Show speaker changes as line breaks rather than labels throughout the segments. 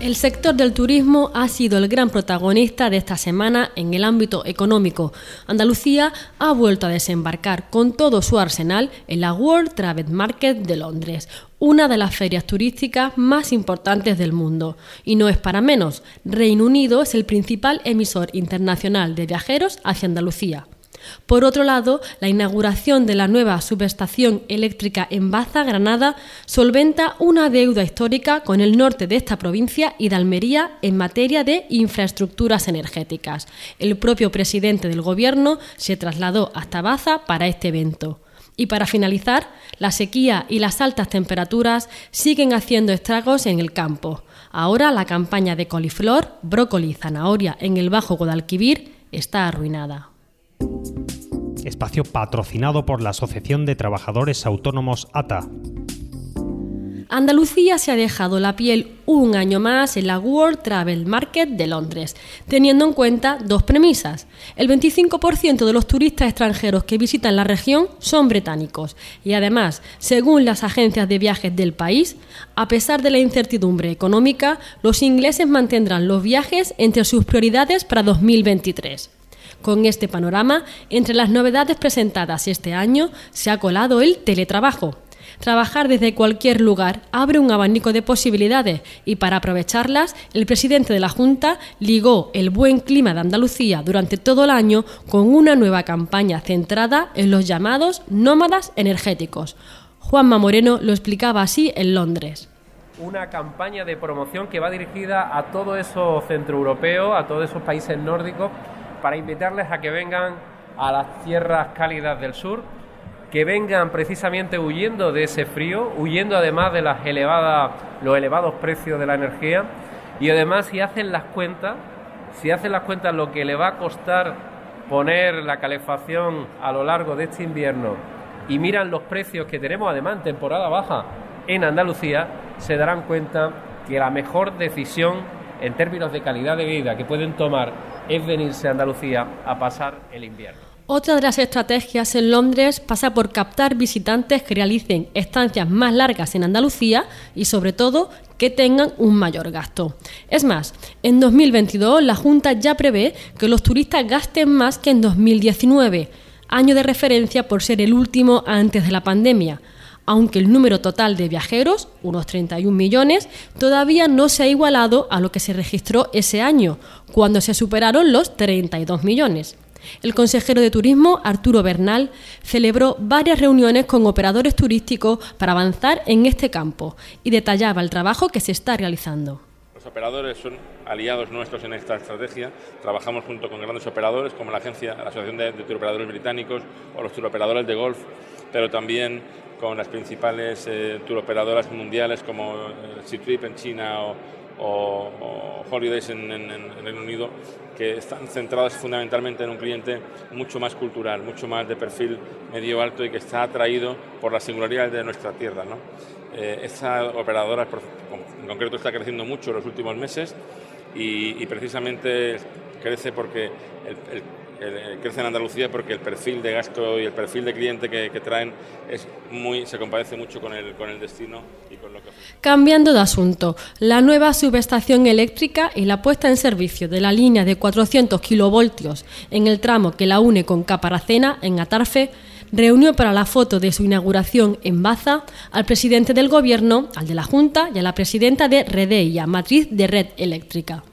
El sector del turismo ha sido el gran protagonista de esta semana en el ámbito económico. Andalucía ha vuelto a desembarcar con todo su arsenal en la World Travel Market de Londres, una de las ferias turísticas más importantes del mundo. Y no es para menos, Reino Unido es el principal emisor internacional de viajeros hacia Andalucía. Por otro lado, la inauguración de la nueva subestación eléctrica en Baza, Granada, solventa una deuda histórica con el norte de esta provincia y de Almería en materia de infraestructuras energéticas. El propio presidente del Gobierno se trasladó hasta Baza para este evento. Y para finalizar, la sequía y las altas temperaturas siguen haciendo estragos en el campo. Ahora la campaña de coliflor, brócoli y zanahoria en el Bajo Guadalquivir está arruinada
espacio patrocinado por la Asociación de Trabajadores Autónomos ATA.
Andalucía se ha dejado la piel un año más en la World Travel Market de Londres, teniendo en cuenta dos premisas. El 25% de los turistas extranjeros que visitan la región son británicos y además, según las agencias de viajes del país, a pesar de la incertidumbre económica, los ingleses mantendrán los viajes entre sus prioridades para 2023. Con este panorama, entre las novedades presentadas este año se ha colado el teletrabajo. Trabajar desde cualquier lugar abre un abanico de posibilidades y para aprovecharlas, el presidente de la Junta ligó el buen clima de Andalucía durante todo el año con una nueva campaña centrada en los llamados nómadas energéticos. Juanma Moreno lo explicaba así en Londres
una campaña de promoción que va dirigida a todo eso centroeuropeo, a todos esos países nórdicos para invitarles a que vengan a las tierras cálidas del sur, que vengan precisamente huyendo de ese frío, huyendo además de las elevadas, los elevados precios de la energía. Y además si hacen las cuentas, si hacen las cuentas lo que le va a costar poner la calefacción a lo largo de este invierno y miran los precios que tenemos además en temporada baja en Andalucía, se darán cuenta que la mejor decisión en términos de calidad de vida que pueden tomar es venirse a Andalucía a pasar el invierno.
Otra de las estrategias en Londres pasa por captar visitantes que realicen estancias más largas en Andalucía y sobre todo que tengan un mayor gasto. Es más, en 2022 la Junta ya prevé que los turistas gasten más que en 2019, año de referencia por ser el último antes de la pandemia aunque el número total de viajeros, unos 31 millones, todavía no se ha igualado a lo que se registró ese año, cuando se superaron los 32 millones. El consejero de Turismo, Arturo Bernal, celebró varias reuniones con operadores turísticos para avanzar en este campo y detallaba el trabajo que se está realizando.
Los operadores son aliados nuestros en esta estrategia. Trabajamos junto con grandes operadores como la agencia, la Asociación de, de Turoperadores Británicos o los turoperadores de golf, pero también con las principales eh, turoperadoras mundiales como Citrip en China o, Holidays en, en, Reino Unido, que están centradas fundamentalmente en un cliente mucho más cultural, mucho más de perfil medio alto y que está atraído por la singularidad de nuestra tierra. ¿no? Eh, esta operadora en concreto está creciendo mucho en los últimos meses y, precisamente crece porque eh, crece en Andalucía porque el perfil de gasto y el perfil de cliente que, traen es muy, se compadece mucho con el, con el destino y con lo que
Cambiando de asunto, la nueva subestación eléctrica y la puesta en servicio de la línea de 400 kilovoltios en el tramo que la une con Caparacena en Atarfe reunió para la foto de su inauguración en Baza al presidente del Gobierno, al de la Junta y a la presidenta de Redeia, matriz de Red Eléctrica.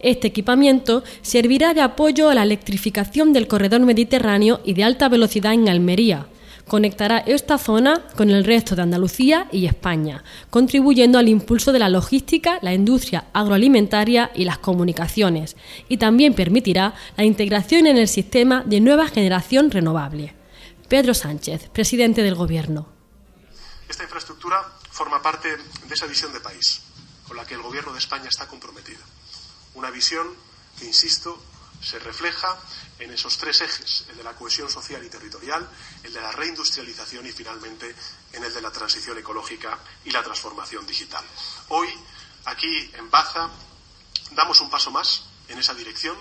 Este equipamiento servirá de apoyo a la electrificación del corredor mediterráneo y de alta velocidad en Almería. Conectará esta zona con el resto de Andalucía y España, contribuyendo al impulso de la logística, la industria agroalimentaria y las comunicaciones, y también permitirá la integración en el sistema de nueva generación renovable. Pedro Sánchez, presidente del Gobierno.
Esta infraestructura forma parte de esa visión de país con la que el Gobierno de España está comprometido una visión que, insisto, se refleja en esos tres ejes, el de la cohesión social y territorial, el de la reindustrialización y finalmente en el de la transición ecológica y la transformación digital. Hoy, aquí en Baza, damos un paso más en esa dirección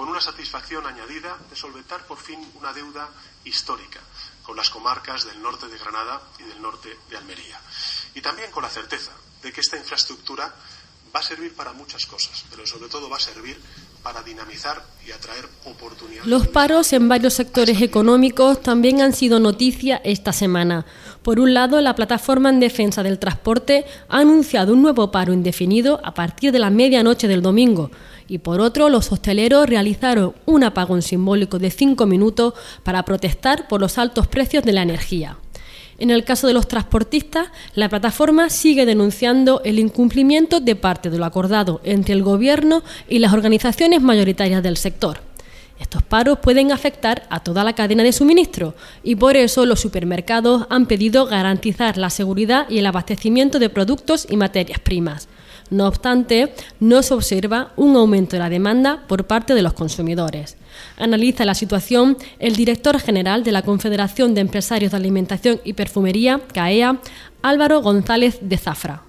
con una satisfacción añadida de solventar por fin una deuda histórica con las comarcas del norte de Granada y del norte de Almería. Y también con la certeza de que esta infraestructura va a servir para muchas cosas, pero sobre todo va a servir para dinamizar y atraer oportunidades.
Los paros en varios sectores económicos también han sido noticia esta semana. Por un lado, la plataforma en defensa del transporte ha anunciado un nuevo paro indefinido a partir de la medianoche del domingo. Y por otro, los hosteleros realizaron un apagón simbólico de cinco minutos para protestar por los altos precios de la energía. En el caso de los transportistas, la plataforma sigue denunciando el incumplimiento de parte de lo acordado entre el Gobierno y las organizaciones mayoritarias del sector. Estos paros pueden afectar a toda la cadena de suministro y por eso los supermercados han pedido garantizar la seguridad y el abastecimiento de productos y materias primas. No obstante, no se observa un aumento de la demanda por parte de los consumidores. Analiza la situación el director general de la Confederación de Empresarios de Alimentación y Perfumería, CAEA, Álvaro González de Zafra.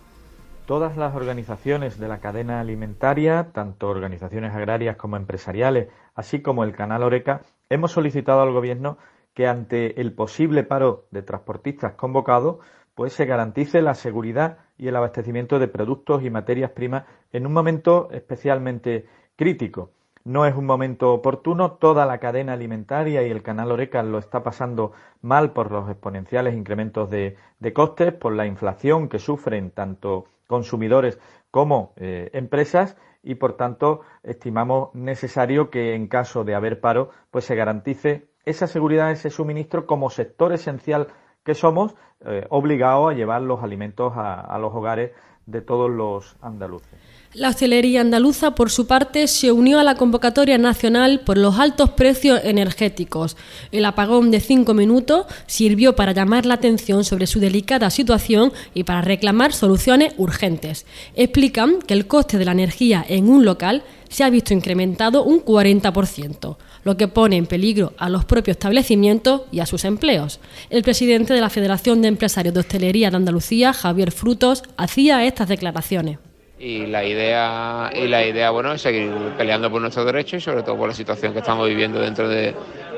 Todas las organizaciones de la cadena alimentaria, tanto organizaciones agrarias como empresariales, así como el canal Oreca, hemos solicitado al Gobierno que ante el posible paro de transportistas convocado, pues se garantice la seguridad y el abastecimiento de productos y materias primas en un momento especialmente crítico. No es un momento oportuno, toda la cadena alimentaria y el canal Oreca lo está pasando mal por los exponenciales incrementos de, costes, por la inflación que sufren tanto consumidores como eh, empresas y por tanto estimamos necesario que en caso de haber paro pues se garantice esa seguridad, ese suministro como sector esencial que somos eh, obligados a llevar los alimentos a, los hogares de todos los andaluces.
La hostelería andaluza, por su parte, se unió a la convocatoria nacional por los altos precios energéticos. El apagón de cinco minutos sirvió para llamar la atención sobre su delicada situación y para reclamar soluciones urgentes. Explican que el coste de la energía en un local se ha visto incrementado un 40% lo que pone en peligro a los propios establecimientos y a sus empleos. El presidente de la Federación de Empresarios de Hostelería de Andalucía, Javier Frutos, hacía estas declaraciones.
Y la idea, y la idea bueno, es seguir peleando por nuestros derechos y sobre todo por la situación que estamos viviendo dentro de,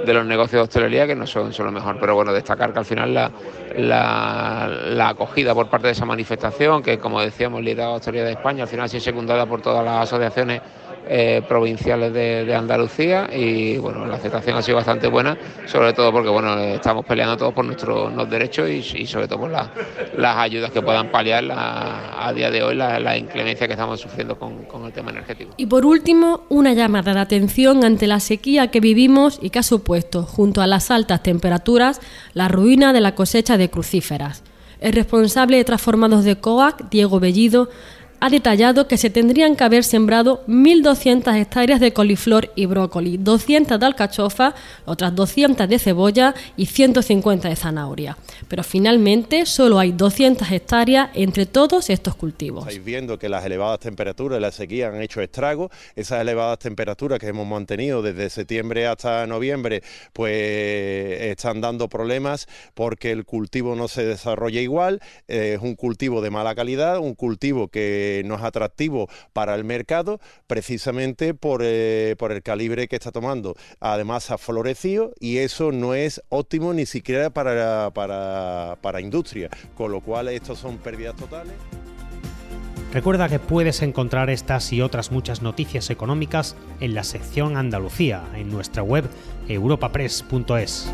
los negocios de hostelería, que no son, son lo mejor. Pero bueno, destacar que al final la, la, acogida por parte de esa manifestación, que como decíamos, liderada la Hostelería de España, al final ha sido secundada por todas las asociaciones eh, provinciales de, Andalucía y bueno, la aceptación ha sido bastante buena, sobre todo porque bueno, estamos peleando todos por nuestros derechos y, sobre todo por las ayudas que puedan paliar a día de hoy la, inclemencia que estamos sufriendo con, con, el tema energético.
Y por último, una llamada de atención ante la sequía que vivimos y que ha supuesto, junto a las altas temperaturas, la ruina de la cosecha de crucíferas. El responsable de transformados de COAC, Diego Bellido, ha detallado que se tendrían que haber sembrado 1.200 hectáreas de coliflor y brócoli, 200 de alcachofa, otras 200 de cebolla y 150 de zanahoria. Pero finalmente solo hay 200 hectáreas entre todos estos cultivos.
Estáis viendo que las elevadas temperaturas la sequía han hecho estragos. Esas elevadas temperaturas que hemos mantenido desde septiembre hasta noviembre, pues están dando problemas porque el cultivo no se desarrolla igual. es un cultivo de mala calidad, un cultivo que no es atractivo para el mercado precisamente eh, por, el calibre que está tomando. Además ha florecido y eso no es óptimo ni siquiera para, para, para industria, con lo cual estos son pérdidas totales.
Recuerda que puedes encontrar estas y otras muchas noticias económicas en la sección Andalucía en nuestra web europapress.es